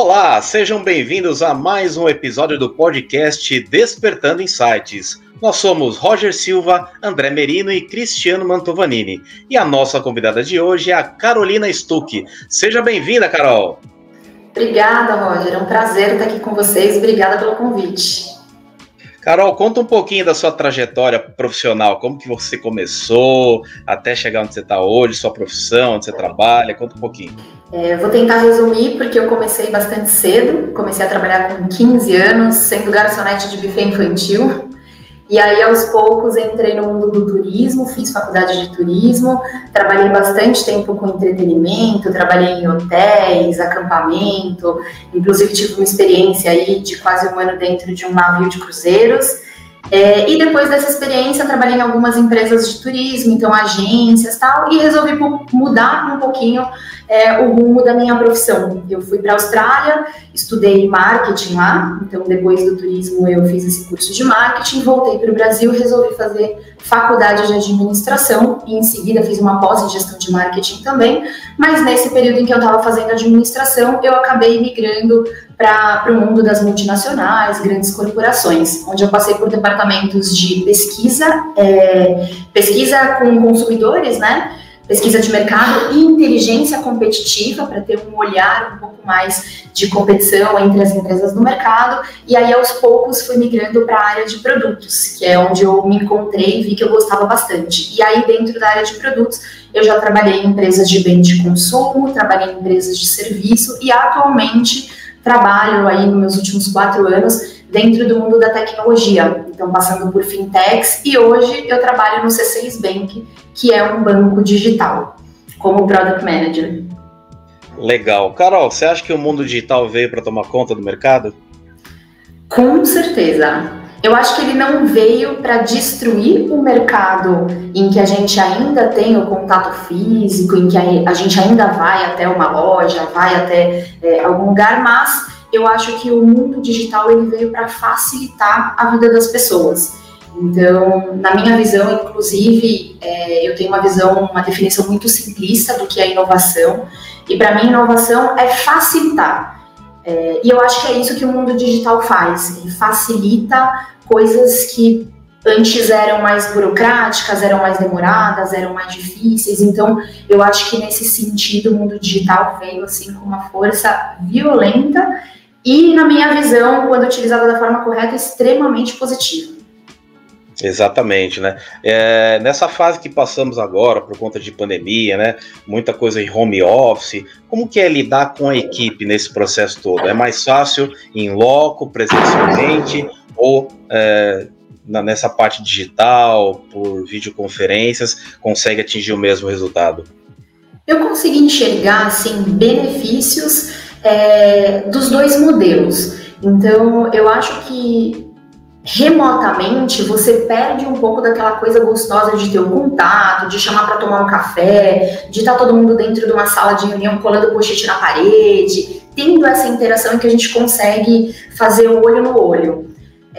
Olá, sejam bem-vindos a mais um episódio do podcast Despertando Insights. Nós somos Roger Silva, André Merino e Cristiano Mantovanini. E a nossa convidada de hoje é a Carolina Stuck. Seja bem-vinda, Carol. Obrigada, Roger. É um prazer estar aqui com vocês. Obrigada pelo convite. Carol, conta um pouquinho da sua trajetória profissional, como que você começou até chegar onde você está hoje, sua profissão, onde você trabalha, conta um pouquinho. É, vou tentar resumir, porque eu comecei bastante cedo, comecei a trabalhar com 15 anos, sendo garçonete de buffet infantil, e aí, aos poucos, entrei no mundo do turismo, fiz faculdade de turismo, trabalhei bastante tempo com entretenimento, trabalhei em hotéis, acampamento, inclusive tive uma experiência aí de quase um ano dentro de um navio de cruzeiros. É, e depois dessa experiência, trabalhei em algumas empresas de turismo, então agências tal, e resolvi mudar um pouquinho é, o rumo da minha profissão. Eu fui para a Austrália, estudei marketing lá, então depois do turismo eu fiz esse curso de marketing, voltei para o Brasil, resolvi fazer faculdade de administração e em seguida fiz uma pós em gestão de marketing também, mas nesse período em que eu estava fazendo administração, eu acabei migrando para o mundo das multinacionais, grandes corporações, onde eu passei por departamentos de pesquisa, é, pesquisa com consumidores, né? Pesquisa de mercado e inteligência competitiva para ter um olhar um pouco mais de competição entre as empresas no mercado. E aí, aos poucos, fui migrando para a área de produtos, que é onde eu me encontrei e vi que eu gostava bastante. E aí, dentro da área de produtos, eu já trabalhei em empresas de bem de consumo, trabalhei em empresas de serviço e atualmente trabalho aí nos meus últimos quatro anos dentro do mundo da tecnologia, então passando por fintechs e hoje eu trabalho no C6 Bank, que é um banco digital, como product manager. Legal. Carol, você acha que o mundo digital veio para tomar conta do mercado? Com certeza. Eu acho que ele não veio para destruir o mercado em que a gente ainda tem o contato físico, em que a, gente ainda vai até uma loja, vai até é, algum lugar, mas eu acho que o mundo digital ele veio para facilitar a vida das pessoas. Então, na minha visão, inclusive, é, eu tenho uma visão, uma definição muito simplista do que é inovação. E para mim, inovação é facilitar. É, e eu acho que é isso que o mundo digital faz. Ele facilita coisas que antes eram mais burocráticas, eram mais demoradas, eram mais difíceis. Então, eu acho que nesse sentido, o mundo digital veio assim com uma força violenta e, na minha visão, quando utilizada da forma correta, extremamente positiva. Exatamente, né? É, nessa fase que passamos agora, por conta de pandemia, né? Muita coisa em home office. Como que é lidar com a equipe nesse processo todo? É mais fácil em loco, presencialmente, ou é, na, nessa parte digital, por videoconferências, consegue atingir o mesmo resultado? Eu consegui enxergar assim benefícios é, dos dois modelos. Então, eu acho que remotamente você perde um pouco daquela coisa gostosa de ter um contato, de chamar para tomar um café, de estar tá todo mundo dentro de uma sala de reunião colando post-it na parede, tendo essa interação em que a gente consegue fazer o olho no olho.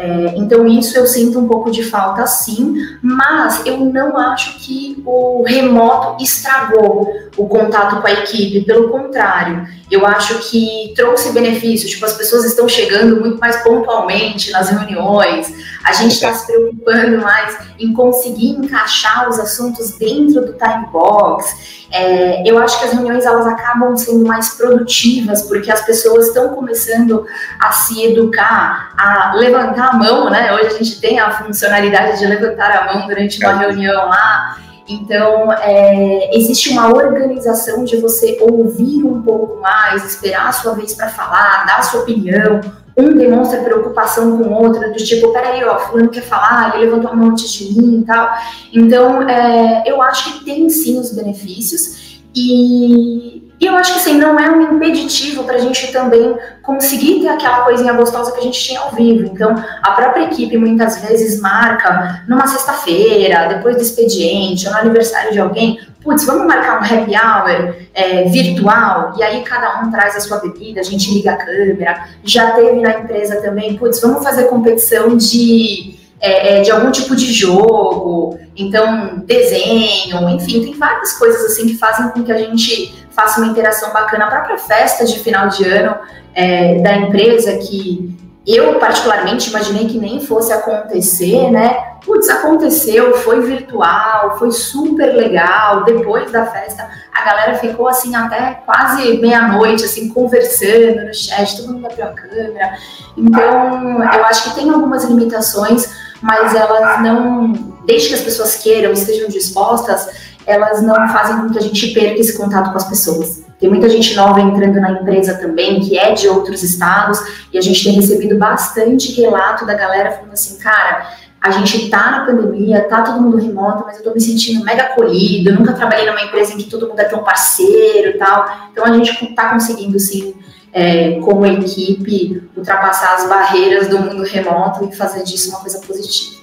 É, então, isso eu sinto um pouco de falta sim, mas eu não acho que o remoto estragou o contato com a equipe, pelo contrário, eu acho que trouxe benefícios, tipo, as pessoas estão chegando muito mais pontualmente nas reuniões, a gente está se preocupando mais em conseguir encaixar os assuntos dentro do time box, é, eu acho que as reuniões elas acabam sendo mais produtivas porque as pessoas estão começando a se educar, a levantar a mão, né? Hoje a gente tem a funcionalidade de levantar a mão durante uma reunião lá. Então, é, existe uma organização de você ouvir um pouco mais, esperar a sua vez para falar, dar a sua opinião, um demonstra preocupação com o outro, do tipo, peraí, ó, fulano quer falar, ele levantou a mão antes de mim e tal. Então, é, eu acho que tem sim os benefícios e, e eu acho que assim, não é um impeditivo para a gente também conseguir ter aquela coisinha gostosa que a gente tinha ao vivo. Então, a própria equipe muitas vezes marca numa sexta-feira, depois do expediente, ou no aniversário de alguém, putz, vamos marcar um happy hour é, virtual, e aí cada um traz a sua bebida, a gente liga a câmera. Já teve na empresa também, putz, vamos fazer competição de, é, é, de algum tipo de jogo, então desenho, enfim, tem várias coisas assim que fazem com que a gente faça uma interação bacana. A própria festa de final de ano é, da empresa, que eu particularmente imaginei que nem fosse acontecer, né? Putz, aconteceu, foi virtual, foi super legal. Depois da festa, a galera ficou assim até quase meia-noite, assim, conversando no chat, todo mundo abriu a câmera. Então, eu acho que tem algumas limitações, mas elas não, desde que as pessoas queiram, estejam dispostas, elas não fazem com que a gente perca esse contato com as pessoas. Tem muita gente nova entrando na empresa também, que é de outros estados, e a gente tem recebido bastante relato da galera falando assim, cara, a gente tá na pandemia, tá todo mundo remoto, mas eu tô me sentindo mega acolhido, nunca trabalhei numa empresa em que todo mundo é tão parceiro e tal. Então a gente tá conseguindo, sim, é, como equipe, ultrapassar as barreiras do mundo remoto e fazer disso uma coisa positiva.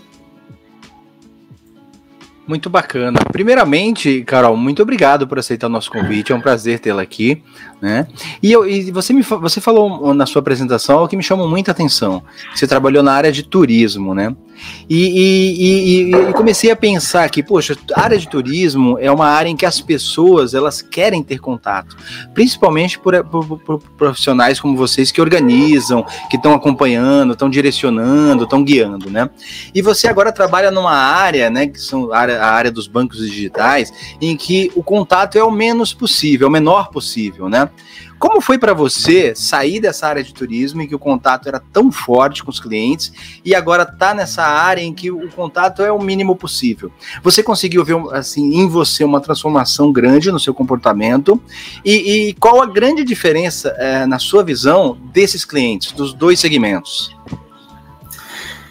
Muito bacana. Primeiramente, Carol, muito obrigado por aceitar o nosso convite. É um prazer tê-la aqui, né? E, eu, e você me você falou na sua apresentação algo que me chamou muita atenção. Você trabalhou na área de turismo, né? E, e, e, comecei a pensar que, poxa, área de turismo é uma área em que as pessoas elas querem ter contato, principalmente por, por, por profissionais como vocês que organizam, que estão acompanhando, estão direcionando, estão guiando, né? E você agora trabalha numa área, né, que são a área, a área dos bancos digitais, em que o contato é o menos possível, o menor possível, né? Como foi para você sair dessa área de turismo em que o contato era tão forte com os clientes e agora tá nessa área em que o contato é o mínimo possível? Você conseguiu ver assim em você uma transformação grande no seu comportamento e, e qual a grande diferença é, na sua visão desses clientes dos dois segmentos?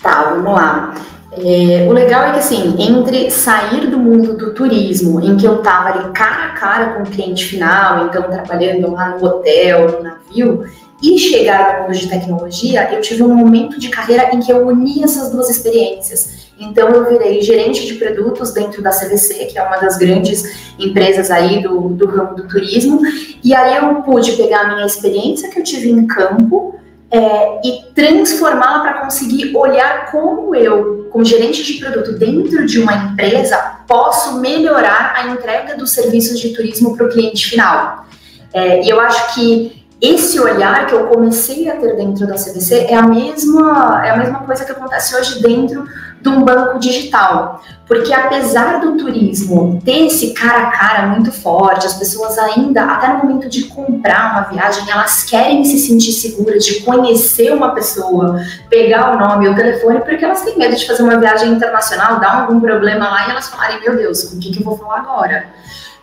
Tá, vamos lá. É, o legal é que, assim, entre sair do mundo do turismo, em que eu estava ali cara a cara com o cliente final, então trabalhando lá no hotel, no navio, e chegar no mundo de tecnologia, eu tive um momento de carreira em que eu uni essas duas experiências. Então, eu virei gerente de produtos dentro da CVC, que é uma das grandes empresas aí do, do ramo do turismo, e aí eu pude pegar a minha experiência que eu tive em campo, é, e transformá-la para conseguir olhar como eu, como gerente de produto dentro de uma empresa, posso melhorar a entrega dos serviços de turismo para o cliente final. É, e eu acho que esse olhar que eu comecei a ter dentro da CVC é a mesma, é a mesma coisa que acontece hoje dentro de um banco digital. Porque apesar do turismo ter esse cara a cara muito forte, as pessoas ainda, até no momento de comprar uma viagem, elas querem se sentir seguras de conhecer uma pessoa, pegar o nome, o telefone, porque elas têm medo de fazer uma viagem internacional, dar algum problema lá e elas falarem, meu Deus, com o que, que eu vou falar agora?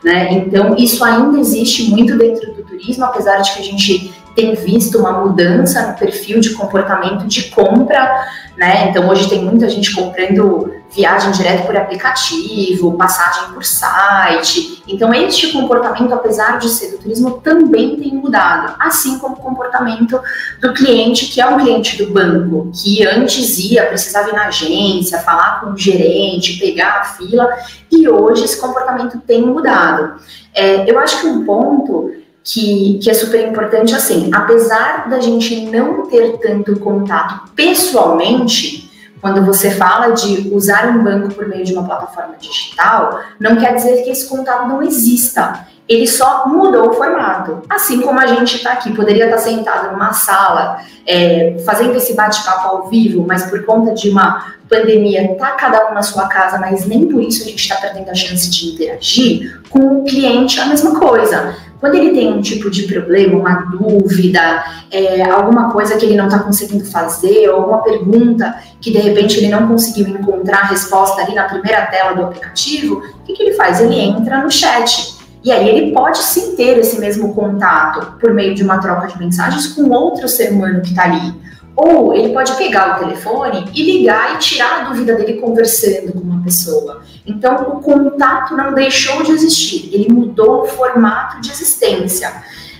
Né? Então, isso ainda existe muito dentro do turismo, apesar de que a gente tem visto uma mudança no perfil de comportamento de compra, né? Então hoje tem muita gente comprando viagem direto por aplicativo, passagem por site. Então este comportamento, apesar de ser do turismo, também tem mudado, assim como o comportamento do cliente, que é um cliente do banco, que antes ia, precisava ir na agência, falar com o gerente, pegar a fila, e hoje esse comportamento tem mudado. É, eu acho que um ponto que, que é super importante, assim, apesar da gente não ter tanto contato pessoalmente, quando você fala de usar um banco por meio de uma plataforma digital, não quer dizer que esse contato não exista. Ele só mudou o formato. Assim como a gente está aqui, poderia estar tá sentado numa sala, é, fazendo esse bate-papo ao vivo, mas por conta de uma pandemia, tá cada um na sua casa, mas nem por isso a gente está perdendo a chance de interagir. Com o cliente, a mesma coisa. Quando ele tem um tipo de problema, uma dúvida, é, alguma coisa que ele não está conseguindo fazer, alguma pergunta que de repente ele não conseguiu encontrar a resposta ali na primeira tela do aplicativo, o que, que ele faz? Ele entra no chat. E aí ele pode sim ter esse mesmo contato por meio de uma troca de mensagens com outro ser humano que está ali. Ou ele pode pegar o telefone e ligar e tirar a dúvida dele conversando com uma pessoa. Então, o contato não deixou de existir, ele mudou o formato de existência.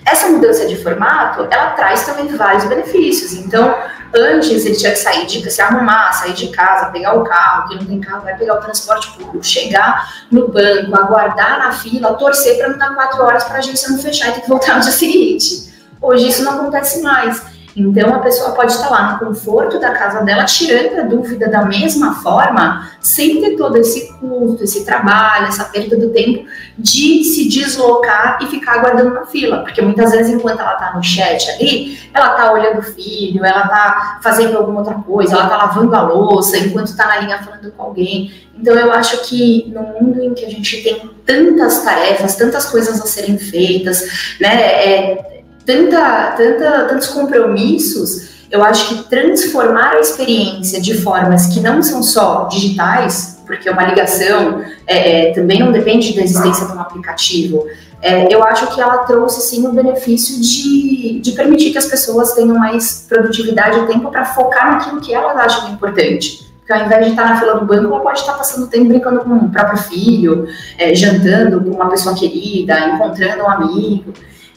Essa mudança de formato, ela traz também vários benefícios. Então, antes ele tinha que sair de se arrumar, sair de casa, pegar o carro, quem não tem carro vai pegar o transporte público, chegar no banco, aguardar na fila, torcer para não dar quatro horas para a agência não fechar e ter que voltar no dia seguinte. Hoje isso não acontece mais. Então a pessoa pode estar lá no conforto da casa dela, tirando a dúvida da mesma forma, sem ter todo esse custo, esse trabalho, essa perda do tempo de se deslocar e ficar aguardando na fila. Porque muitas vezes, enquanto ela está no chat ali, ela está olhando o filho, ela está fazendo alguma outra coisa, ela está lavando a louça, enquanto está na linha falando com alguém. Então eu acho que no mundo em que a gente tem tantas tarefas, tantas coisas a serem feitas, né? É, tanta, tanta, tantos compromissos, eu acho que transformar a experiência de formas que não são só digitais, porque uma ligação é, é, também não depende da existência de um aplicativo, é, eu acho que ela trouxe sim o benefício de, de permitir que as pessoas tenham mais produtividade e tempo para focar naquilo que elas acham importante. Porque ao invés de estar na fila do banco, ela pode estar passando tempo brincando com o próprio filho, é, jantando com uma pessoa querida, encontrando um amigo.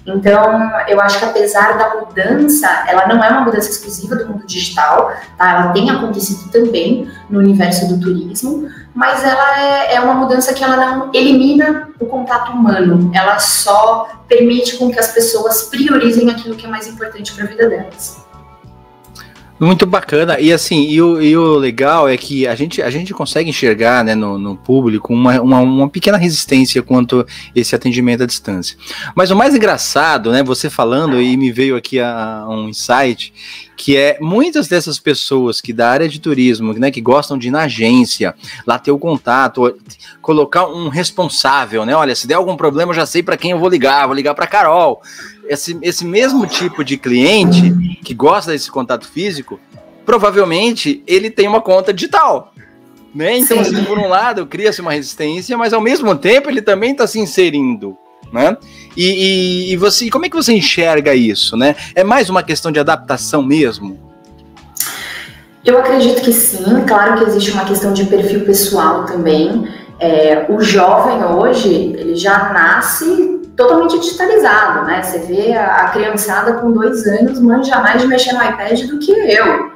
Então, eu acho que apesar da mudança, ela não é uma mudança exclusiva do mundo digital, tá? Ela tem acontecido também no universo do turismo, mas ela é, é uma mudança que ela não elimina o contato humano, ela só permite com que as pessoas priorizem aquilo que é mais importante para a vida delas. Muito bacana. E assim, e o, e o, legal é que a gente, a gente consegue enxergar né, no, no público uma, uma, uma, pequena resistência quanto esse atendimento à distância. Mas o mais engraçado, né, você falando, e me veio aqui a, um insight, que é muitas dessas pessoas que da área de turismo, né, que gostam de ir na agência, lá ter o contato, colocar um responsável, né? Olha, se der algum problema, eu já sei para quem eu vou ligar, vou ligar para Carol esse, esse mesmo tipo de cliente que gosta desse contato físico, provavelmente ele tem uma conta digital. Né? Então, assim, por um lado, cria-se uma resistência, mas ao mesmo tempo ele também está se inserindo. Né? E, e, e, você, como é que você enxerga isso? Né? É mais uma questão de adaptação mesmo? Eu acredito que sim. Claro que existe uma questão de perfil pessoal também. É, o jovem hoje, ele já nasce totalmente digitalizado, né? Você vê a, criançada com dois anos manja mais de mexer no iPad do que eu.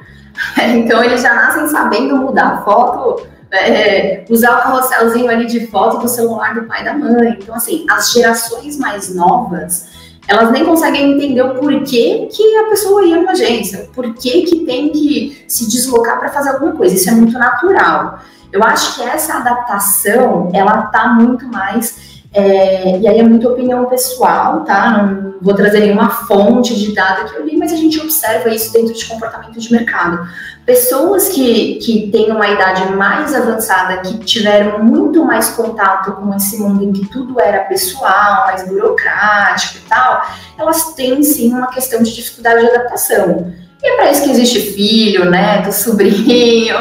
Então eles já nascem sabendo mudar a foto, é, usar o carrosselzinho ali de foto do celular do pai e da mãe. Então, assim, as gerações mais novas, elas nem conseguem entender o porquê que a pessoa ia numa agência, porquê que tem que se deslocar para fazer alguma coisa. Isso é muito natural. Eu acho que essa adaptação, ela tá muito mais é, e aí é muita opinião pessoal, tá? Não vou trazer nenhuma fonte de dado que eu li, mas a gente observa isso dentro de comportamento de mercado. Pessoas que, que têm uma idade mais avançada, que tiveram muito mais contato com esse mundo em que tudo era pessoal, mais burocrático e tal, elas têm sim uma questão de dificuldade de adaptação. E é para isso que existe filho, neto, sobrinho,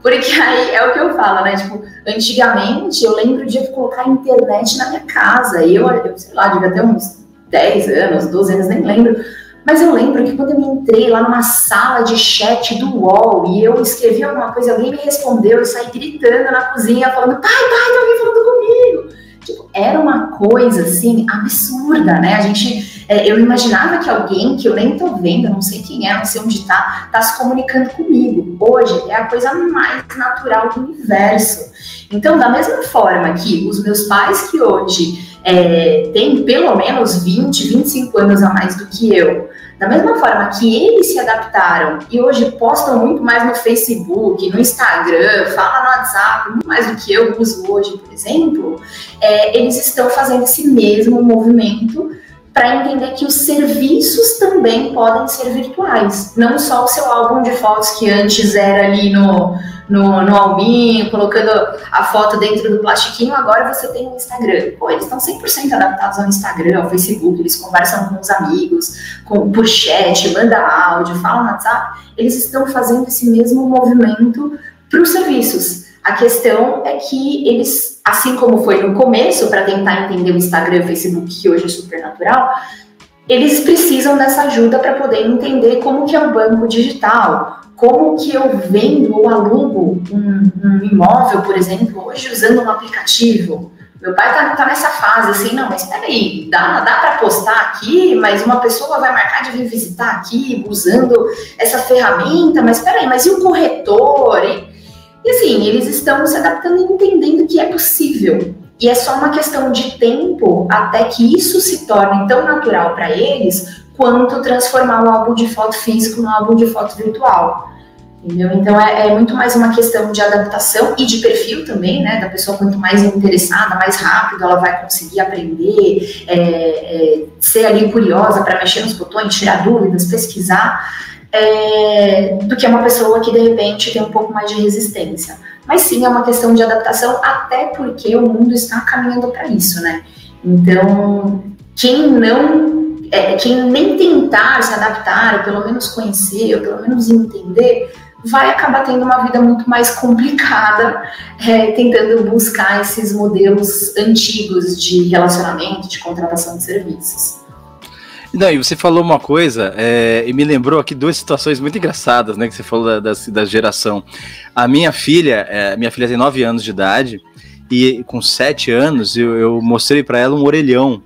porque aí é o que eu falo, né? Tipo, antigamente eu lembro de colocar internet na minha casa. Eu, eu sei lá, devia ter uns 10 anos, 12 anos, nem lembro. Mas eu lembro que quando eu entrei lá numa sala de chat do UOL e eu escrevi alguma coisa, alguém me respondeu, eu saí gritando na cozinha, falando, pai, pai, tem alguém falando comigo. Tipo, era uma coisa assim absurda, né? A gente, é, eu imaginava que alguém que eu nem tô vendo, não sei quem é, não sei onde tá, tá se comunicando comigo. Hoje é a coisa mais natural do universo. Então, da mesma forma que os meus pais que hoje é, têm pelo menos 20, 25 anos a mais do que eu, da mesma forma que eles se adaptaram e hoje postam muito mais no Facebook, no Instagram, falam no WhatsApp, muito mais do que eu uso hoje, por exemplo, é, eles estão fazendo esse mesmo movimento para entender que os serviços também podem ser virtuais, não só o seu álbum de fotos que antes era ali no, no, no albinho, colocando a foto dentro do plastiquinho, agora você tem o Instagram. Pô, eles estão 100% adaptados ao Instagram, ao Facebook, eles conversam com os amigos, com, por chat, manda áudio, fala no WhatsApp, eles estão fazendo esse mesmo movimento para os serviços. A questão é que eles, assim como foi no começo, para tentar entender o Instagram e o Facebook, que hoje é super natural, eles precisam dessa ajuda para poder entender como que é o banco digital, como que eu vendo ou alugo um, um imóvel, por exemplo, hoje usando um aplicativo. Meu pai tá, tá nessa fase assim, não, mas peraí, dá, dá para postar aqui, mas uma pessoa vai marcar de vir visitar aqui usando essa ferramenta, mas peraí, mas e o corretor? E assim, eles estão se adaptando e entendendo que é possível. E é só uma questão de tempo até que isso se torne tão natural para eles quanto transformar o álbum de foto físico no álbum de foto virtual. Entendeu? Então é, é, muito mais uma questão de adaptação e de perfil também, né? Da pessoa, quanto mais interessada, mais rápido ela vai conseguir aprender, é, é, ser ali curiosa para mexer nos botões, tirar dúvidas, pesquisar, é, do que uma pessoa que de repente tem um pouco mais de resistência. Mas sim, é uma questão de adaptação, até porque o mundo está caminhando para isso, né? Então, quem não, é, quem nem tentar se adaptar, ou pelo menos conhecer, ou pelo menos entender, vai acabar tendo uma vida muito mais complicada, é, tentando buscar esses modelos antigos de relacionamento, de contratação de serviços. Não, e você falou uma coisa, é, e me lembrou aqui duas situações muito engraçadas, né? Que você falou da, da, da geração. A minha filha, é, minha filha tem 9 anos de idade, e com 7 anos eu, eu mostrei para ela um orelhão.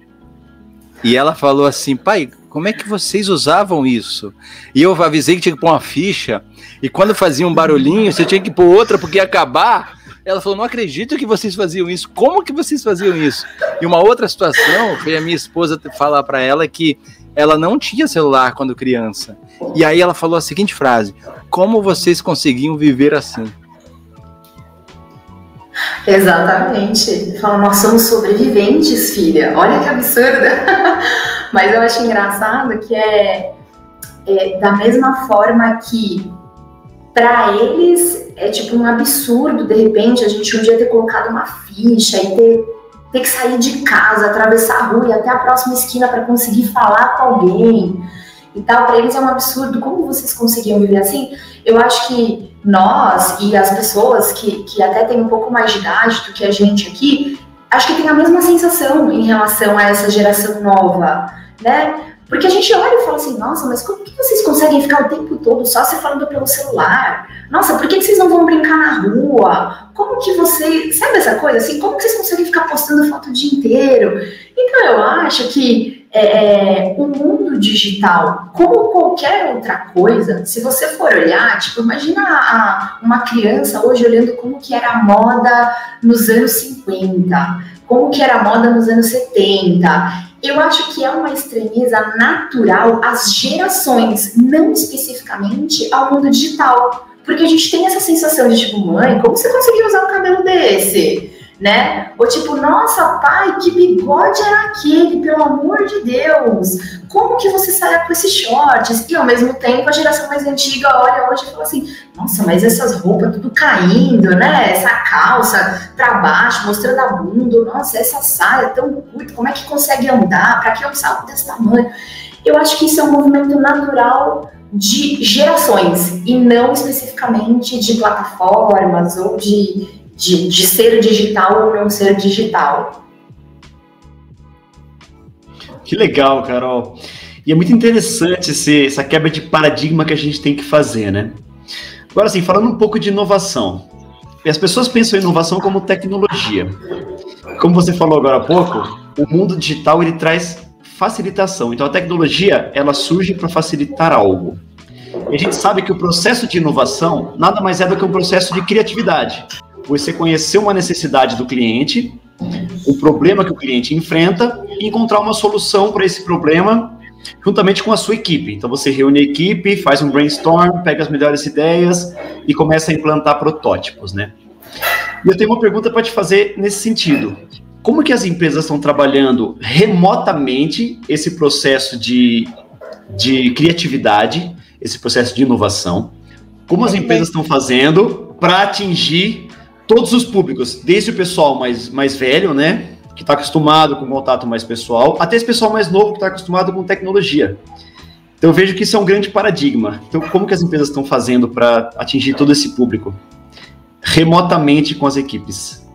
E ela falou assim, pai, como é que vocês usavam isso? E eu avisei que tinha que pôr uma ficha, e quando fazia um barulhinho, você tinha que pôr outra porque ia acabar. Ela falou: Não acredito que vocês faziam isso. Como que vocês faziam isso? E uma outra situação foi a minha esposa falar para ela que ela não tinha celular quando criança. E aí ela falou a seguinte frase: Como vocês conseguiam viver assim? Exatamente. Fala, nós somos sobreviventes, filha. Olha que absurda. Mas eu acho engraçado que é, é da mesma forma que para eles é tipo um absurdo, de repente, a gente um dia ter colocado uma ficha e ter, ter que sair de casa, atravessar a rua e até a próxima esquina para conseguir falar com alguém e tal. Para eles é um absurdo. Como vocês conseguiam viver assim? Eu acho que nós e as pessoas que, que até têm um pouco mais de idade do que a gente aqui, acho que tem a mesma sensação em relação a essa geração nova, né? Porque a gente olha e fala assim, nossa, mas como que vocês conseguem ficar o tempo todo só se falando pelo celular? Nossa, por que, vocês não vão brincar na rua? Como que vocês. Sabe essa coisa assim? Como que vocês conseguem ficar postando foto o dia inteiro? Então eu acho que é, é, o mundo digital, como qualquer outra coisa, se você for olhar, tipo, imagina a, uma criança hoje olhando como que era a moda nos anos 50, como que era a moda nos anos 70 eu acho que é uma estranheza natural às gerações, não especificamente ao mundo digital. Porque a gente tem essa sensação de tipo, mãe, como você conseguiu usar um cabelo desse? Né? Ou tipo, nossa, pai, que bigode era aquele, pelo amor de Deus? Como que você saia com esses shorts? E ao mesmo tempo a geração mais antiga olha hoje e fala assim, nossa, mas essas roupas tudo caindo, né? Essa calça pra baixo, mostrando a bunda, nossa, essa saia tão curta, como é que consegue andar? Pra que é um salto desse tamanho? Eu acho que isso é um movimento natural de gerações e não especificamente de plataformas ou de, de, de ser digital ou não ser digital. Que legal, Carol. E é muito interessante esse, essa quebra de paradigma que a gente tem que fazer, né? Agora, assim, falando um pouco de inovação. As pessoas pensam em inovação como tecnologia. Como você falou agora há pouco, o mundo digital ele traz facilitação. Então, a tecnologia ela surge para facilitar algo. E a gente sabe que o processo de inovação nada mais é do que um processo de criatividade. Você conhecer uma necessidade do cliente, o problema que o cliente enfrenta e encontrar uma solução para esse problema juntamente com a sua equipe. Então você reúne a equipe, faz um brainstorm, pega as melhores ideias e começa a implantar protótipos, né? E eu tenho uma pergunta para te fazer nesse sentido. Como que as empresas estão trabalhando remotamente esse processo de, de criatividade esse processo de inovação, como as empresas estão fazendo para atingir todos os públicos, desde o pessoal mais, mais velho, né, que está acostumado com contato mais pessoal, até esse pessoal mais novo que está acostumado com tecnologia. Então eu vejo que isso é um grande paradigma. Então como que as empresas estão fazendo para atingir todo esse público remotamente com as equipes?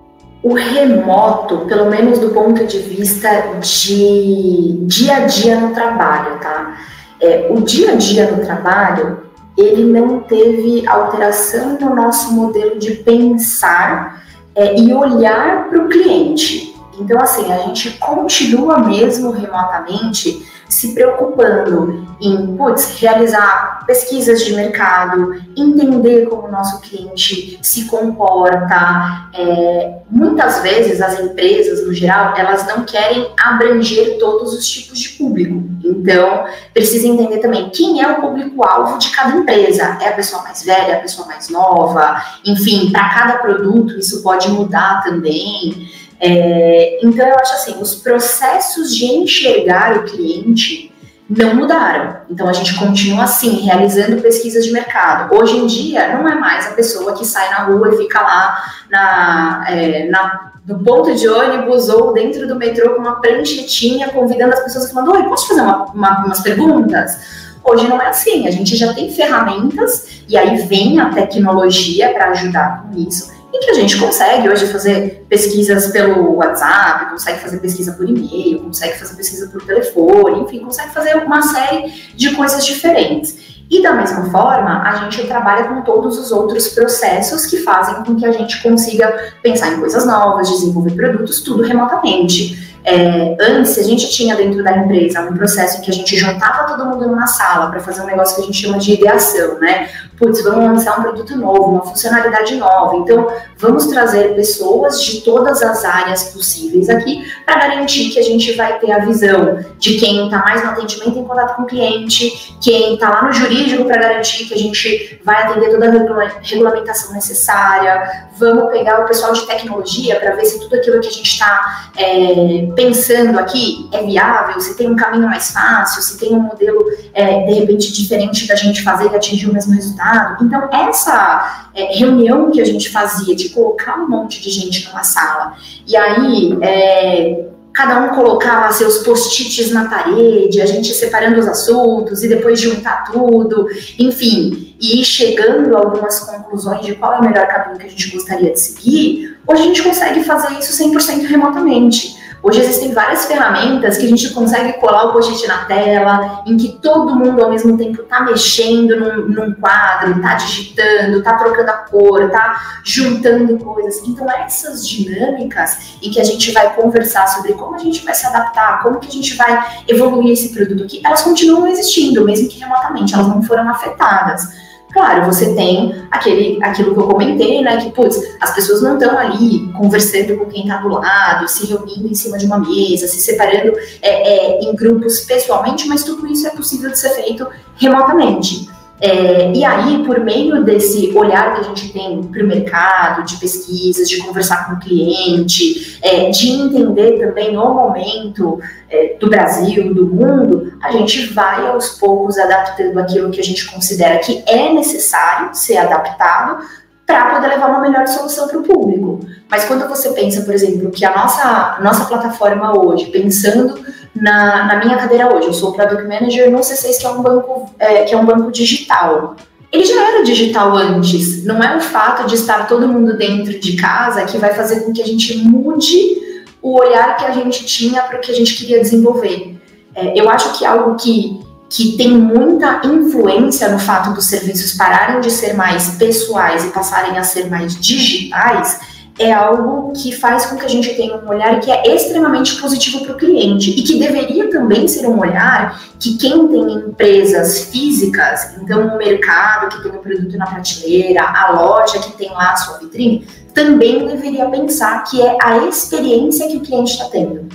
O remoto, pelo menos do ponto de vista de dia a dia no trabalho, tá? é, o dia a dia no trabalho, ele não teve alteração no nosso modelo de pensar é, e olhar para o cliente. Então, assim, a gente continua mesmo remotamente se preocupando em, putz, realizar pesquisas de mercado, entender como o nosso cliente se comporta. É, muitas vezes as empresas, no geral, elas não querem abranger todos os tipos de público. Então, precisa entender também quem é o público-alvo de cada empresa. É a pessoa mais velha, a pessoa mais nova, enfim, para cada produto isso pode mudar também. É, então, eu acho assim, os processos de enxergar o cliente não mudaram. Então, a gente continua assim, realizando pesquisas de mercado. Hoje em dia, não é mais a pessoa que sai na rua e fica lá na, é, na no ponto de ônibus ou dentro do metrô com uma pranchetinha convidando as pessoas falando: Oi, posso fazer uma, uma, umas perguntas? Hoje não é assim, a gente já tem ferramentas e aí vem a tecnologia para ajudar com isso e que a gente consegue hoje fazer pesquisas pelo WhatsApp, consegue fazer pesquisa por e-mail, consegue fazer pesquisa por telefone, enfim, consegue fazer uma série de coisas diferentes. E da mesma forma, a gente trabalha com todos os outros processos que fazem com que a gente consiga pensar em coisas novas, desenvolver produtos, tudo remotamente. É, antes, a gente tinha dentro da empresa um processo em que a gente juntava todo mundo numa sala para fazer um negócio que a gente chama de ideação, né? Putz, vamos lançar um produto novo, uma funcionalidade nova. Então, vamos trazer pessoas de todas as áreas possíveis aqui para garantir que a gente vai ter a visão de quem está mais no atendimento em contato com o cliente, quem está lá no jurídico para garantir que a gente vai atender toda a regulamentação necessária. Vamos pegar o pessoal de tecnologia para ver se tudo aquilo que a gente está é, pensando aqui é viável, se tem um caminho mais fácil, se tem um modelo, é, de repente, diferente da gente fazer e atingir o mesmo resultado. Então, essa é, reunião que a gente fazia de colocar um monte de gente numa sala, e aí é, cada um colocava seus post-its na parede, a gente separando os assuntos e depois juntar tudo, enfim, e chegando a algumas conclusões de qual é o melhor caminho que a gente gostaria de seguir, hoje a gente consegue fazer isso 100% remotamente. Hoje existem várias ferramentas que a gente consegue colar o post-it na tela, em que todo mundo ao mesmo tempo está mexendo num, num quadro, está digitando, está trocando a cor, está juntando coisas. Então, essas dinâmicas em que a gente vai conversar sobre como a gente vai se adaptar, como que a gente vai evoluir esse produto aqui, elas continuam existindo, mesmo que remotamente, elas não foram afetadas. Claro, você tem aquele, aquilo que eu comentei, né? Que, putz, as pessoas não estão ali conversando com quem está do lado, se reunindo em cima de uma mesa, se separando é, é, em grupos pessoalmente, mas tudo isso é possível de ser feito remotamente. É, e aí, por meio desse olhar que a gente tem para o mercado, de pesquisas, de conversar com o cliente, é, de entender também o momento é, do Brasil, do mundo, a gente vai aos poucos adaptando aquilo que a gente considera que é necessário ser adaptado para poder levar uma melhor solução para o público. Mas quando você pensa, por exemplo, que a nossa, nossa plataforma hoje, pensando na, na minha cadeira hoje. Eu sou Product Manager no C6, que é um banco, é, que é um banco digital. Ele já era digital antes. Não é o fato de estar todo mundo dentro de casa que vai fazer com que a gente mude o olhar que a gente tinha para o que a gente queria desenvolver. É, eu acho que algo que, que tem muita influência no fato dos serviços pararem de ser mais pessoais e passarem a ser mais digitais é algo que faz com que a gente tenha um olhar que é extremamente positivo para o cliente e que deveria também ser um olhar que quem tem empresas físicas, então o mercado que tem o produto na prateleira, a loja que tem lá a sua vitrine, também deveria pensar que é a experiência que o cliente está tendo.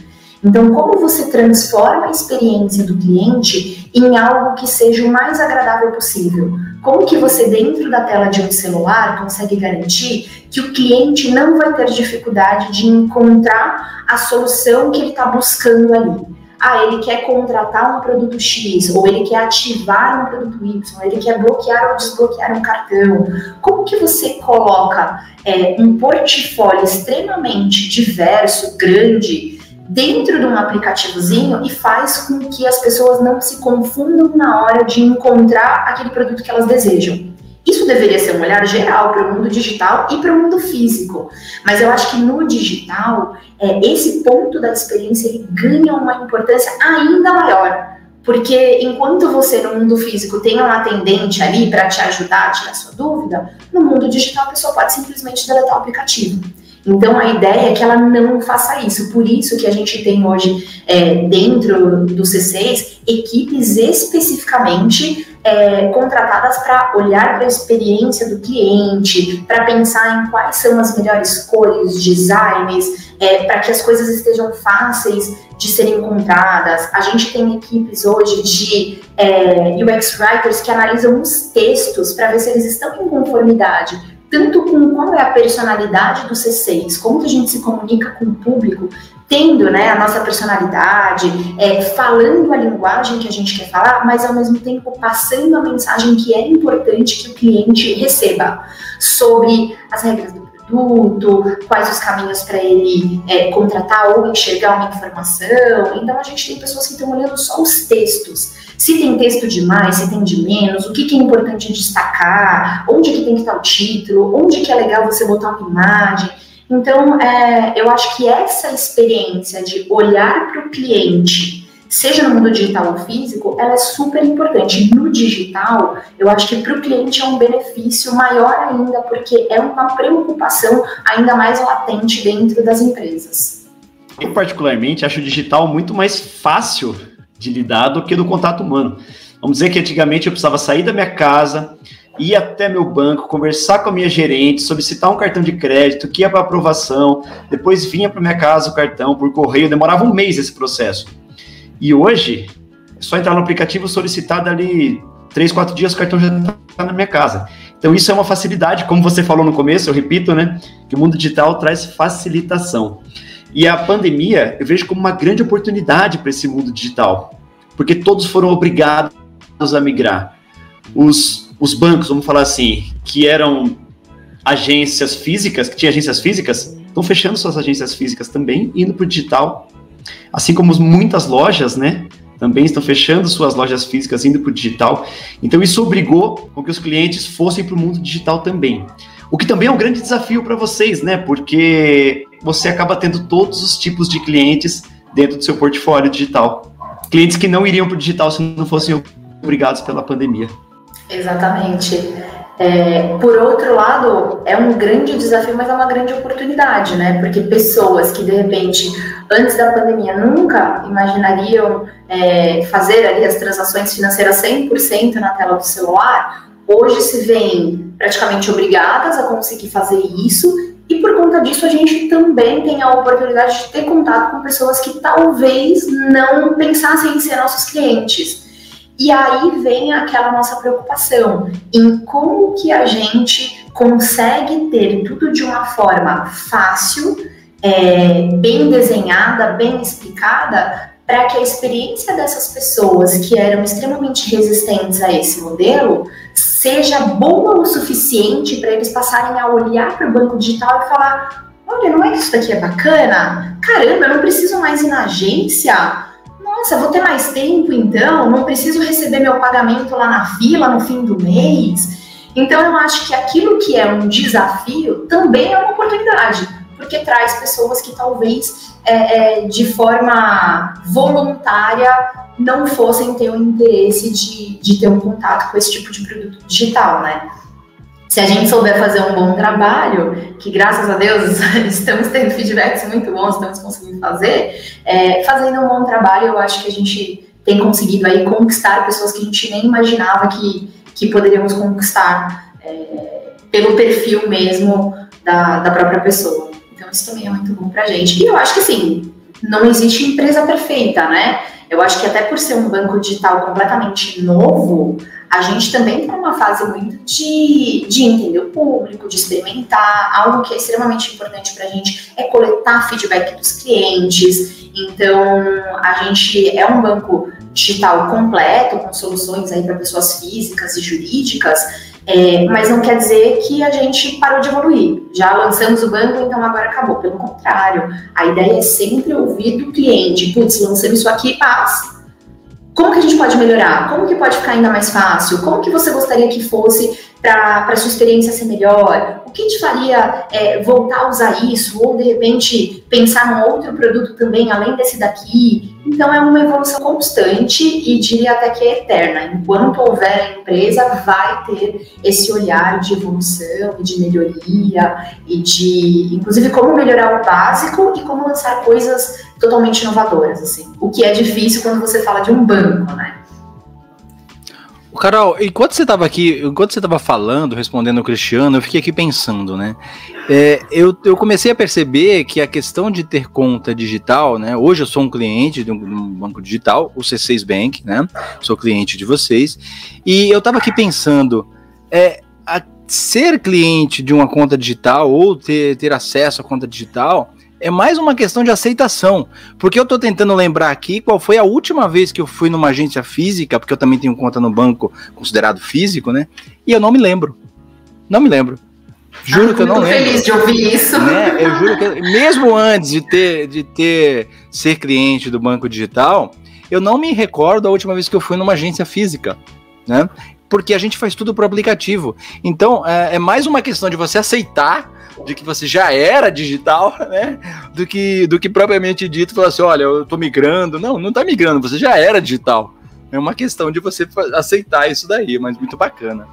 Então, como você transforma a experiência do cliente em algo que seja o mais agradável possível? Como que você, dentro da tela de um celular, consegue garantir que o cliente não vai ter dificuldade de encontrar a solução que ele está buscando ali? Ah, ele quer contratar um produto X, ou ele quer ativar um produto Y, ele quer bloquear ou desbloquear um cartão. Como que você coloca é, um portfólio extremamente diverso, grande, dentro de um aplicativozinho e faz com que as pessoas não se confundam na hora de encontrar aquele produto que elas desejam. Isso deveria ser um olhar geral para o mundo digital e para o mundo físico. Mas eu acho que no digital, é, esse ponto da experiência ele ganha uma importância ainda maior. Porque enquanto você no mundo físico tem um atendente ali para te ajudar a tirar sua dúvida, no mundo digital a pessoa pode simplesmente deletar o aplicativo. Então, a ideia é que ela não faça isso. Por isso que a gente tem hoje, é, dentro do C6, equipes especificamente é, contratadas para olhar para a experiência do cliente, para pensar em quais são as melhores cores, designs, é, para que as coisas estejam fáceis de serem encontradas. A gente tem equipes hoje de é, UX writers que analisam os textos para ver se eles estão em conformidade tanto com qual é a personalidade do C6, como que a gente se comunica com o público, tendo né, a nossa personalidade, é, falando a linguagem que a gente quer falar, mas ao mesmo tempo passando a mensagem que é importante que o cliente receba sobre as regras do produto, quais os caminhos para ele é, contratar ou enxergar uma informação. Então a gente tem pessoas que estão olhando só os textos. Se tem texto demais, se tem de menos, o que, que é importante destacar, onde que tem que estar o título, onde que é legal você botar uma imagem. Então, é, eu acho que essa experiência de olhar para o cliente, seja no mundo digital ou físico, ela é super importante. No digital, eu acho que para o cliente é um benefício maior ainda, porque é uma preocupação ainda mais latente dentro das empresas. Eu, particularmente, acho o digital muito mais fácil de lidar do que do contato humano. Vamos dizer que antigamente eu precisava sair da minha casa, ir até meu banco, conversar com a minha gerente, solicitar um cartão de crédito que ia para aprovação, depois vinha para minha casa o cartão por correio, demorava um mês esse processo. E hoje, é só entrar no aplicativo, solicitar dali três, quatro dias o cartão já está na minha casa. Então isso é uma facilidade, como você falou no começo, eu repito, né, que o mundo digital traz facilitação. E a pandemia eu vejo como uma grande oportunidade para esse mundo digital, porque todos foram obrigados a migrar. Os os bancos, vamos falar assim, que eram agências físicas, que tinham agências físicas, estão fechando suas agências físicas também, indo para o digital. Assim como muitas lojas, né? Também estão fechando suas lojas físicas, indo para o digital. Então, isso obrigou com que os clientes fossem para o mundo digital também. O que também é um grande desafio para vocês, né? Porque você acaba tendo todos os tipos de clientes dentro do seu portfólio digital. Clientes que não iriam para o digital se não fossem obrigados pela pandemia. Exatamente. É, por outro lado, é um grande desafio, mas é uma grande oportunidade, né? Porque pessoas que de repente, antes da pandemia, nunca imaginariam é, fazer ali as transações financeiras 100% na tela do celular, hoje se veem praticamente obrigadas a conseguir fazer isso. E por conta disso, a gente também tem a oportunidade de ter contato com pessoas que talvez não pensassem em ser nossos clientes e aí vem aquela nossa preocupação em como que a gente consegue ter tudo de uma forma fácil, é, bem desenhada, bem explicada, para que a experiência dessas pessoas que eram extremamente resistentes a esse modelo seja boa o suficiente para eles passarem a olhar para o banco digital e falar: olha, não é que isso daqui é bacana? Caramba, eu não preciso mais ir na agência nossa, vou ter mais tempo então, não preciso receber meu pagamento lá na fila no fim do mês. Então eu acho que aquilo que é um desafio também é uma oportunidade, porque traz pessoas que talvez é, é, de forma voluntária não fossem ter o interesse de, de ter um contato com esse tipo de produto digital, né? Se a gente souber fazer um bom trabalho, que graças a Deus estamos tendo feedbacks muito bons, estamos conseguindo fazer, é, fazendo um bom trabalho, eu acho que a gente tem conseguido aí conquistar pessoas que a gente nem imaginava que, que poderíamos conquistar é, pelo perfil mesmo da, da própria pessoa. Então isso também é muito bom pra gente. E eu acho que assim, não existe empresa perfeita, né? Eu acho que até por ser um banco digital completamente novo, a gente também está numa fase muito de, de entender o público, de experimentar. Algo que é extremamente importante para a gente é coletar feedback dos clientes. Então, a gente é um banco digital completo, com soluções aí para pessoas físicas e jurídicas, é, mas não quer dizer que a gente parou de evoluir. Já lançamos o banco, então agora acabou. Pelo contrário, a ideia é sempre ouvir do cliente. Putz, lançamos isso aqui, paz como que a gente pode melhorar? Como que pode ficar ainda mais fácil? Como que você gostaria que fosse para a sua experiência ser melhor? O que te faria é, voltar a usar isso? Ou, de repente, pensar num outro produto também, além desse daqui? Então, é uma evolução constante e diria até que é eterna. Enquanto houver a empresa, vai ter esse olhar de evolução de melhoria e de, inclusive, como melhorar o básico e como lançar coisas totalmente inovadoras, assim. O que é difícil quando você fala de um banco, né? Carol, enquanto você estava aqui, enquanto você estava falando, respondendo o Cristiano, eu fiquei aqui pensando, né? É, eu, eu comecei a perceber que a questão de ter conta digital, né? Hoje eu sou um cliente de um, de um banco digital, o C6 Bank, né? Sou cliente de vocês. E eu estava aqui pensando, é, a, ser cliente de uma conta digital ou ter, ter acesso à conta digital é mais uma questão de aceitação. Porque eu estou tentando lembrar aqui qual foi a última vez que eu fui numa agência física, porque eu também tenho conta no banco considerado físico, né? E eu não me lembro. Não me lembro. Juro ah, que eu não lembro. feliz de ouvir isso. Né? Eu juro que mesmo antes de ter de ter ser cliente do banco digital, eu não me recordo a última vez que eu fui numa agência física, né? Porque a gente faz tudo por aplicativo. Então, é, é mais uma questão de você aceitar de que você já era digital, né? Do que, do que propriamente dito falar assim: olha, eu tô migrando. Não, não tá migrando, você já era digital. É uma questão de você aceitar isso daí, mas muito bacana.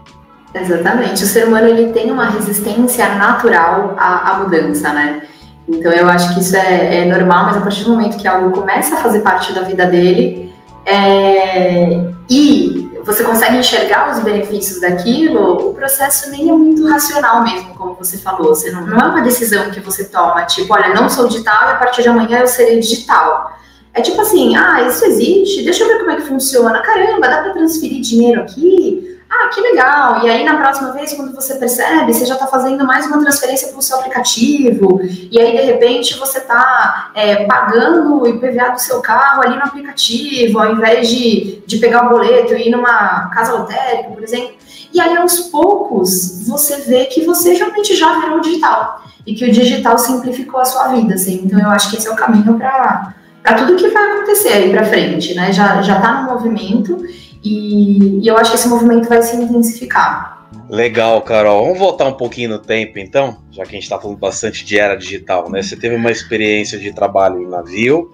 Exatamente. O ser humano ele tem uma resistência natural à, à mudança, né? Então eu acho que isso é, é, normal, mas a partir do momento que algo começa a fazer parte da vida dele é, e você consegue enxergar os benefícios daquilo, o processo nem é muito racional mesmo, como você falou. Você não, não é uma decisão que você toma, tipo, olha, não sou digital e a partir de amanhã eu serei digital. É tipo assim, ah, isso existe, deixa eu ver como é que funciona. Caramba, dá para transferir dinheiro aqui? Ah, que legal! E aí, na próxima vez, quando você percebe, você já está fazendo mais uma transferência para o seu aplicativo, e aí, de repente, você está é, pagando o IPVA do seu carro ali no aplicativo, ao invés de, de pegar o boleto e ir numa casa lotérica, por exemplo. E aí, aos poucos, você vê que você realmente já virou digital, e que o digital simplificou a sua vida, assim. Então, eu acho que esse é o caminho para tudo que vai acontecer aí para frente, né? Já está no movimento e, e eu acho que esse movimento vai se intensificar. Legal, Carol. Vamos voltar um pouquinho no tempo, então, já que a gente está falando bastante de era digital, né? Você teve uma experiência de trabalho em navio,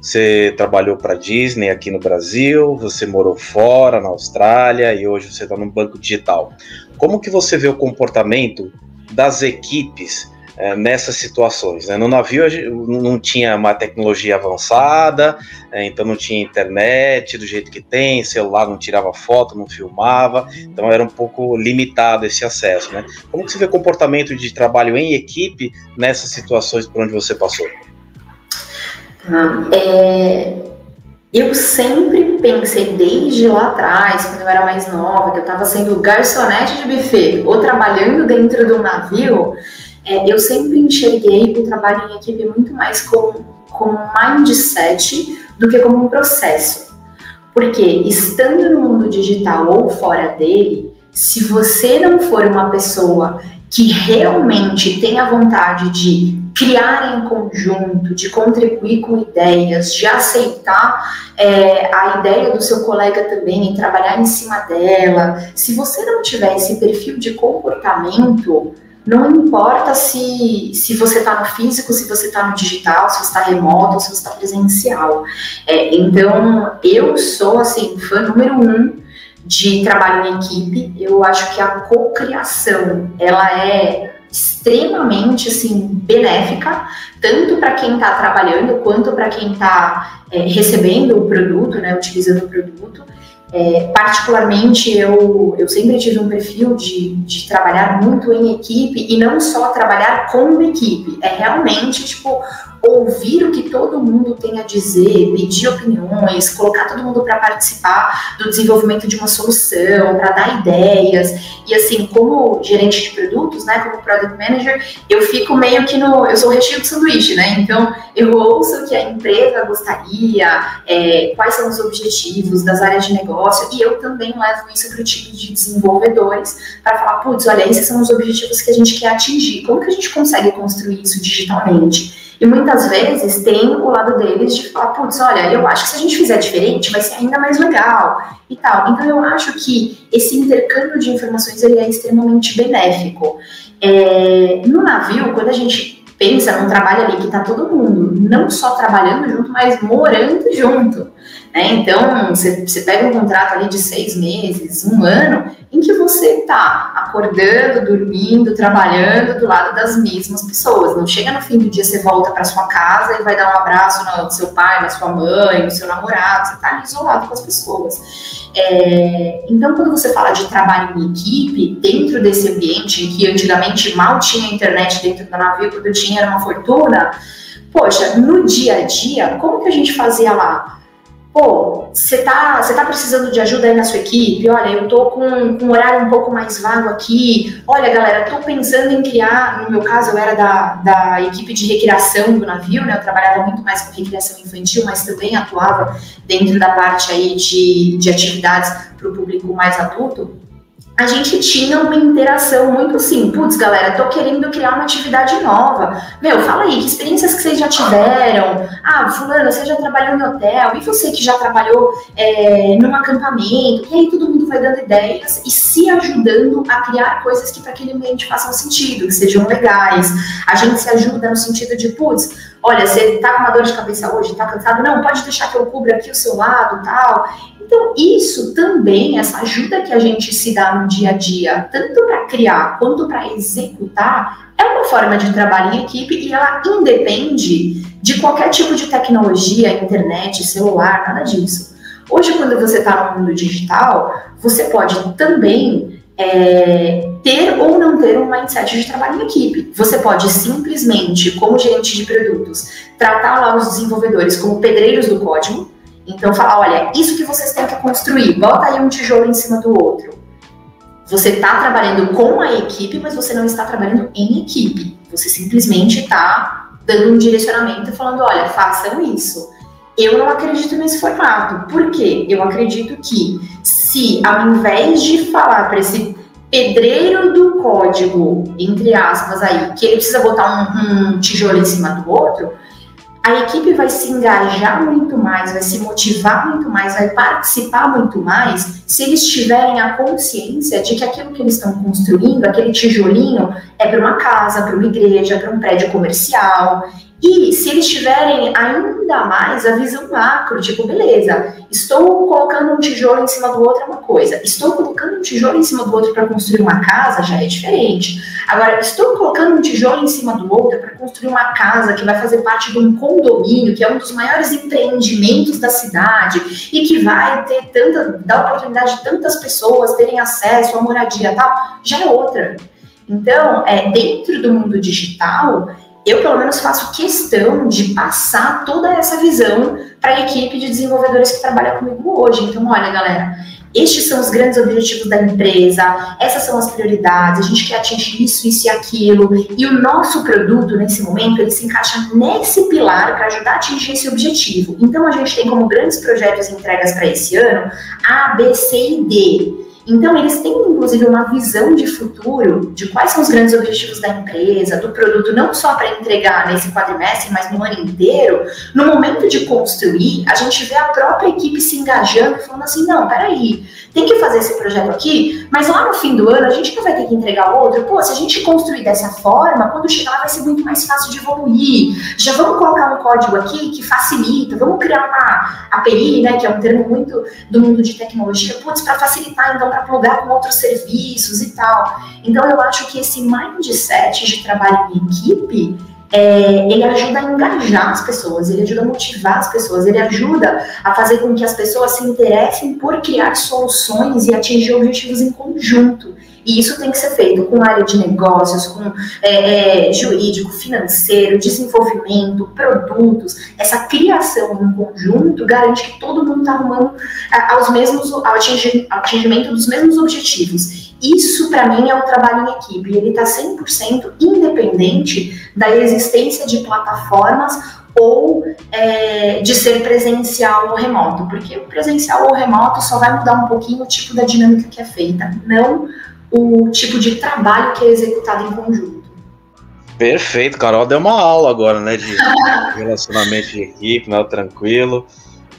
você trabalhou para Disney aqui no Brasil, você morou fora, na Austrália, e hoje você está no banco digital. Como que você vê o comportamento das equipes é, nessas situações. Né? No navio não tinha uma tecnologia avançada, é, então não tinha internet do jeito que tem, celular não tirava foto, não filmava, então era um pouco limitado esse acesso. Né? Como que você vê o comportamento de trabalho em equipe nessas situações por onde você passou? Ah, é, eu sempre pensei desde lá atrás, quando eu era mais nova, que eu estava sendo garçonete de buffet ou trabalhando dentro do navio, é, eu sempre enxerguei o trabalho em equipe muito mais como, como um mindset do que como um processo. Porque estando no mundo digital ou fora dele, se você não for uma pessoa que realmente tem a vontade de criar em conjunto, de contribuir com ideias, de aceitar é, a ideia do seu colega também e trabalhar em cima dela, se você não tiver esse perfil de comportamento, não importa se, se você está no físico, se você está no digital, se você está remoto, se você está presencial. É, então, eu sou, assim, fã número um de trabalho em equipe. Eu acho que a cocriação, ela é extremamente, assim, benéfica, tanto para quem está trabalhando, quanto para quem está é, recebendo o produto, né, utilizando o produto. É, particularmente, eu, eu sempre tive um perfil de, de trabalhar muito em equipe e não só trabalhar com equipe, é realmente, tipo, ouvir o que todo mundo tem a dizer, pedir opiniões, colocar todo mundo para participar do desenvolvimento de uma solução, para dar ideias. E assim, como gerente de produtos, né, como product manager, eu fico meio que no, eu sou o recheio do sanduíche, né? Então, eu ouço o que a empresa gostaria, é, quais são os objetivos das áreas de negócio, e eu também levo isso para o time de desenvolvedores para falar, putz, olha, esses são os objetivos que a gente quer atingir. Como que a gente consegue construir isso digitalmente? E muitas vezes tem o lado deles de falar, putz, olha, eu acho que se a gente fizer diferente vai ser ainda mais legal e tal. Então eu acho que esse intercâmbio de informações ele é extremamente benéfico. É, no navio, quando a gente pensa num trabalho ali que está todo mundo não só trabalhando junto, mas morando junto. Né? Então, você, pega um contrato ali de seis meses, um ano, em que você está acordando, dormindo, trabalhando do lado das mesmas pessoas. Não chega no fim do dia, você volta para sua casa e vai dar um abraço no seu pai, na sua mãe, no seu namorado, você está isolado com as pessoas. É, então, quando você fala de trabalho em equipe, dentro desse ambiente que antigamente mal tinha internet dentro do navio, quando tinha era uma fortuna, poxa, no dia a dia, como que a gente fazia lá? Pô, você tá, tá precisando de ajuda aí na sua equipe? Olha, eu tô com, com um horário um pouco mais vago aqui. Olha, galera, tô pensando em criar, no meu caso, eu era da, da equipe de recreação do navio, né? Eu trabalhava muito mais com recreação infantil, mas também atuava dentro da parte aí de, de atividades para o público mais adulto a gente tinha uma interação muito assim, putz, galera, tô querendo criar uma atividade nova. Meu, fala aí, que experiências que vocês já tiveram? Ah, fulano, você já trabalhou em hotel, e você que já trabalhou é, num acampamento? E aí todo mundo vai dando ideias e se ajudando a criar coisas que para aquele ambiente façam sentido, que sejam legais. A gente se ajuda no sentido de, putz, olha, você tá com uma dor de cabeça hoje, tá cansado? Não, pode deixar que eu cubra aqui o seu lado, tal. Então, isso também, essa ajuda que a gente se dá no dia a dia, tanto para criar quanto para executar, é uma forma de trabalho em equipe e ela independe de qualquer tipo de tecnologia, internet, celular, nada disso. Hoje, quando você está no mundo digital, você pode também é, ter ou não ter um mindset de trabalho em equipe. Você pode simplesmente, como gerente de produtos, tratar lá os desenvolvedores como pedreiros do código, então, falar, olha, isso que vocês têm que construir, bota aí um tijolo em cima do outro. Você está trabalhando com a equipe, mas você não está trabalhando em equipe. Você simplesmente está dando um direcionamento e falando, olha, façam isso. Eu não acredito nesse formato. Por quê? Eu acredito que se, ao invés de falar para esse pedreiro do código, entre aspas, aí, que ele precisa botar um, um tijolo em cima do outro, a equipe vai se engajar muito mais, vai se motivar muito mais, vai participar muito mais se eles tiverem a consciência de que aquilo que eles estão construindo, aquele tijolinho, é para uma casa, para uma igreja, para um prédio comercial. E se eles tiverem ainda mais a visão macro, tipo, beleza, estou colocando um tijolo em cima do outro é uma coisa, estou colocando um tijolo em cima do outro para construir uma casa já é diferente. Agora, estou colocando um tijolo em cima do outro para construir uma casa que vai fazer parte de um condomínio, que é um dos maiores empreendimentos da cidade e que vai ter tanta, dar oportunidade de tantas pessoas terem acesso à moradia tal, já é outra. Então, é, dentro do mundo digital, eu pelo menos faço questão de passar toda essa visão para a equipe de desenvolvedores que trabalha comigo hoje. Então, olha, galera, estes são os grandes objetivos da empresa, essas são as prioridades, a gente quer atingir isso, isso e aquilo, e o nosso produto, nesse momento, ele se encaixa nesse pilar para ajudar a atingir esse objetivo. Então, a gente tem como grandes projetos e entregas para esse ano A, B, C e D. Então, eles têm, inclusive, uma visão de futuro de quais são os grandes objetivos da empresa, do produto, não só para entregar nesse quadrimestre, mas no ano inteiro. No momento de construir, a gente vê a própria equipe se engajando, falando assim: não, peraí, tem que fazer esse projeto aqui, mas lá no fim do ano a gente não vai ter que entregar outro. Pô, se a gente construir dessa forma, quando chegar lá vai ser muito mais fácil de evoluir. Já vamos colocar um código aqui que facilita, vamos criar uma API, né, que é um termo muito do mundo de tecnologia, putz, para facilitar, então, para plugar com outros serviços e tal. Então, eu acho que esse mindset de trabalho em equipe é, ele ajuda a engajar as pessoas, ele ajuda a motivar as pessoas, ele ajuda a fazer com que as pessoas se interessem por criar soluções e atingir objetivos em conjunto. E isso tem que ser feito com área de negócios, com é, é, jurídico, financeiro, desenvolvimento, produtos. Essa criação em conjunto garante que todo mundo está arrumando aos mesmos, ao atingimento dos mesmos objetivos. Isso, para mim, é o trabalho em equipe. Ele está 100% independente da existência de plataformas ou é, de ser presencial ou remoto, porque o presencial ou remoto só vai mudar um pouquinho o tipo da dinâmica que é feita, não o tipo de trabalho que é executado em conjunto. Perfeito, Carol deu uma aula agora, né, de relacionamento de equipe, né, tranquilo.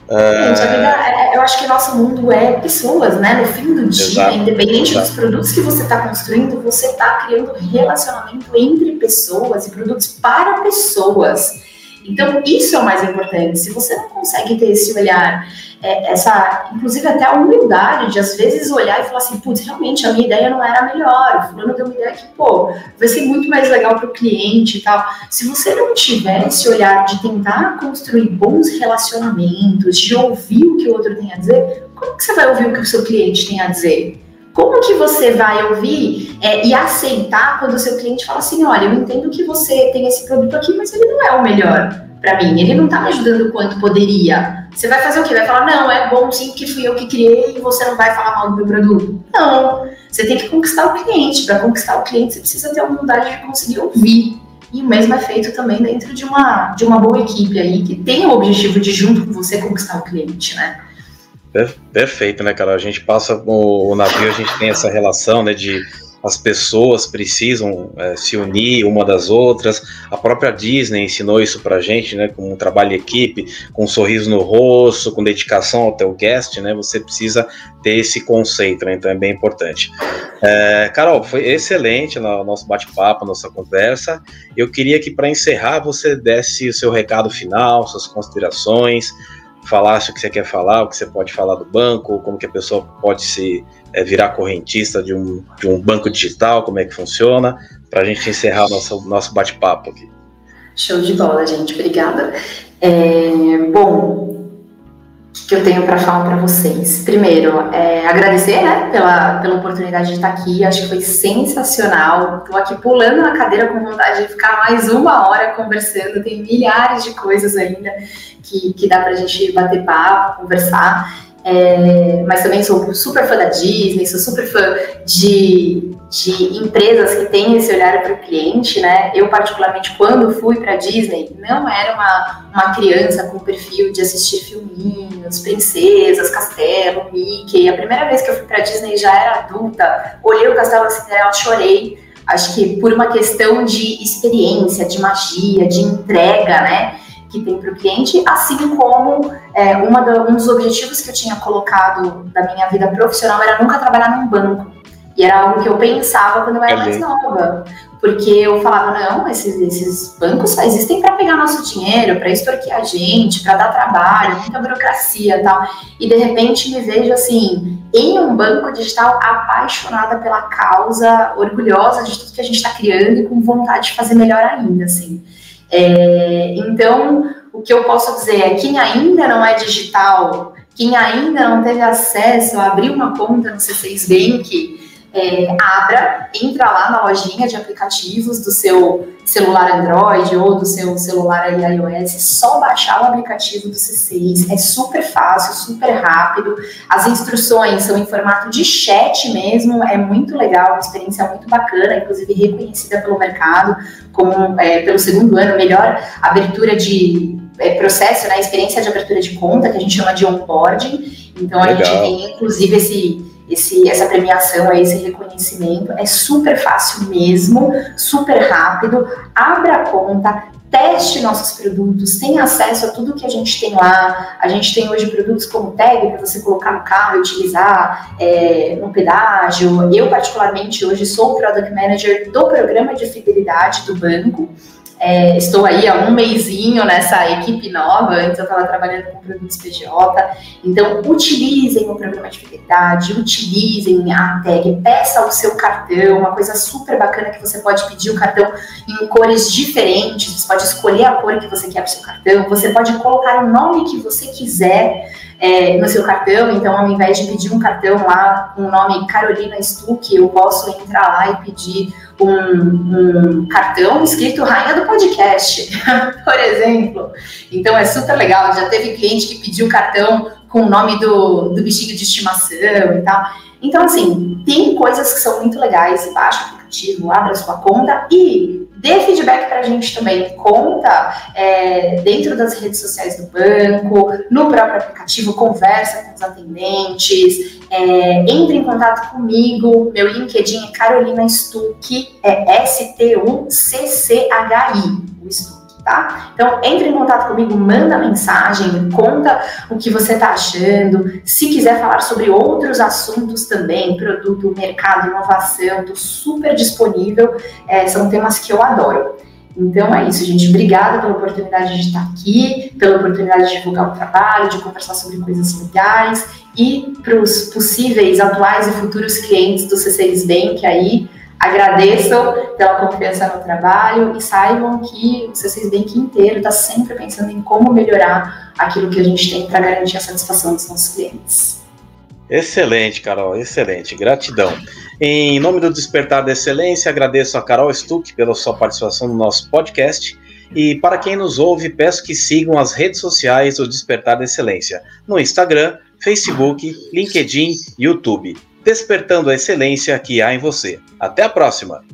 Gente, a vida, é, é, eu acho que nosso mundo é pessoas, né? No fim do dia, Exato. independente Exato. dos produtos que você está construindo, você está criando relacionamento entre pessoas e produtos para pessoas. Então, isso é o mais importante. Se você não consegue ter esse olhar, é, essa, inclusive até a humildade de às vezes olhar e falar assim, putz, realmente a minha ideia não era a melhor, o fulano deu uma ideia que, pô, vai ser muito mais legal para o cliente e tal. Se você não tiver esse olhar de tentar construir bons relacionamentos, de ouvir o que o outro tem a dizer, como que você vai ouvir o que o seu cliente tem a dizer? Como que você vai ouvir é, e aceitar quando o seu cliente fala assim, olha, eu entendo que você tem esse produto aqui, mas ele não é o melhor para mim, ele não está me ajudando quanto poderia. Você vai fazer o quê? Vai falar, não, é bom sim, que fui eu que criei e você não vai falar mal do meu produto. Não, você tem que conquistar o cliente. Para conquistar o cliente, você precisa ter a humildade de conseguir ouvir. E o mesmo é feito também dentro de uma, de uma boa equipe aí, que tem o objetivo de, junto com você, conquistar o cliente, né? Perfeito, né, cara? A gente passa o, navio, a gente tem essa relação, né, de as pessoas precisam é, se unir uma das outras. A própria Disney ensinou isso pra gente, né, com um trabalho em equipe, com um sorriso no rosto, com dedicação ao teu guest, né? Você precisa ter esse conceito, né? Então é bem importante. É, Carol, foi excelente o nosso bate-papo, nossa conversa. Eu queria que para encerrar você desse o seu recado final, suas considerações falasse o que você quer falar, o que você pode falar do banco, como que a pessoa pode se é, virar correntista de um, de um banco digital, como é que funciona, para a gente encerrar nosso, nosso bate-papo aqui. Show de bola, gente. Obrigada. É, bom, que eu tenho para falar para vocês? Primeiro, é, agradecer né, pela, pela oportunidade de estar aqui. Acho que foi sensacional. Estou aqui pulando na cadeira com vontade de ficar mais uma hora conversando. Tem milhares de coisas ainda que, que dá para a gente bater papo, conversar. É, mas também sou super fã da Disney, sou super fã de, de empresas que têm esse olhar para o cliente, né? Eu, particularmente, quando fui para Disney, não era uma, uma criança com perfil de assistir filminhos, princesas, castelo, Mickey. A primeira vez que eu fui para Disney já era adulta, olhei o castelo Cinderela, chorei. Acho que por uma questão de experiência, de magia, de entrega, né? que tem para o cliente, assim como é, uma da, um dos objetivos que eu tinha colocado da minha vida profissional era nunca trabalhar num banco. E era algo que eu pensava quando eu era mais nova. Porque eu falava, não, esses, esses bancos só existem para pegar nosso dinheiro, para extorquir a gente, para dar trabalho, muita burocracia e tal. E de repente me vejo assim, em um banco digital apaixonada pela causa, orgulhosa de tudo que a gente está criando e com vontade de fazer melhor ainda, assim. É, então, o que eu posso dizer é quem ainda não é digital, quem ainda não teve acesso a abrir uma conta no C6 Bank, é, abra, entra lá na lojinha de aplicativos do seu celular Android ou do seu celular iOS, só baixar o aplicativo do C6, é super fácil, super rápido, as instruções são em formato de chat mesmo, é muito legal, uma experiência muito bacana, inclusive reconhecida pelo mercado como, é, pelo segundo ano, melhor abertura de é, processo, né, experiência de abertura de conta, que a gente chama de onboarding, então a gente tem inclusive esse esse, essa premiação, esse reconhecimento. É super fácil mesmo, super rápido. Abra a conta, teste nossos produtos, tenha acesso a tudo que a gente tem lá. A gente tem hoje produtos como tag para você colocar no carro e utilizar é, no pedágio. Eu, particularmente, hoje sou Product Manager do programa de fidelidade do banco. É, estou aí há um mêsinho nessa equipe nova, eu estava trabalhando com produtos PJ. Então, utilizem o programa de fidelidade, utilizem a tag, peça o seu cartão, uma coisa super bacana que você pode pedir o cartão em cores diferentes, você pode escolher a cor que você quer para o seu cartão, você pode colocar o nome que você quiser é, no seu cartão, então ao invés de pedir um cartão lá com o nome Carolina Stuck, eu posso entrar lá e pedir um, um, cartão escrito Rainha do Podcast, por exemplo. Então é super legal. Já teve cliente que pediu cartão com o nome do, do bichinho de estimação e tal. Então, assim, tem coisas que são muito legais. Baixa o aplicativo, abra sua conta e feedback para a gente também. Conta é, dentro das redes sociais do banco, no próprio aplicativo, conversa com os atendentes, é, entre em contato comigo. Meu LinkedIn é Carolina Stuck, é S-T-U-C-C-H-I, o Stuck tá? Então, entre em contato comigo, manda mensagem, conta o que você está achando. Se quiser falar sobre outros assuntos também, produto, mercado, inovação, estou super disponível. É, são temas que eu adoro. Então é isso, gente. Obrigada pela oportunidade de estar aqui, pela oportunidade de divulgar o trabalho, de conversar sobre coisas legais e para os possíveis atuais e futuros clientes do C6 Bank aí, agradeço pela confiança no trabalho e saibam que o C6 Bank inteiro está sempre pensando em como melhorar aquilo que a gente tem para garantir a satisfação dos nossos clientes. Excelente, Carol, excelente. Gratidão. Em nome do Despertar da Excelência, agradeço a Carol Stuck pela sua participação no nosso podcast. E para quem nos ouve, peço que sigam as redes sociais do Despertar da Excelência, no Instagram, Facebook, LinkedIn, YouTube. Despertando a excelência que há em você. Até a próxima!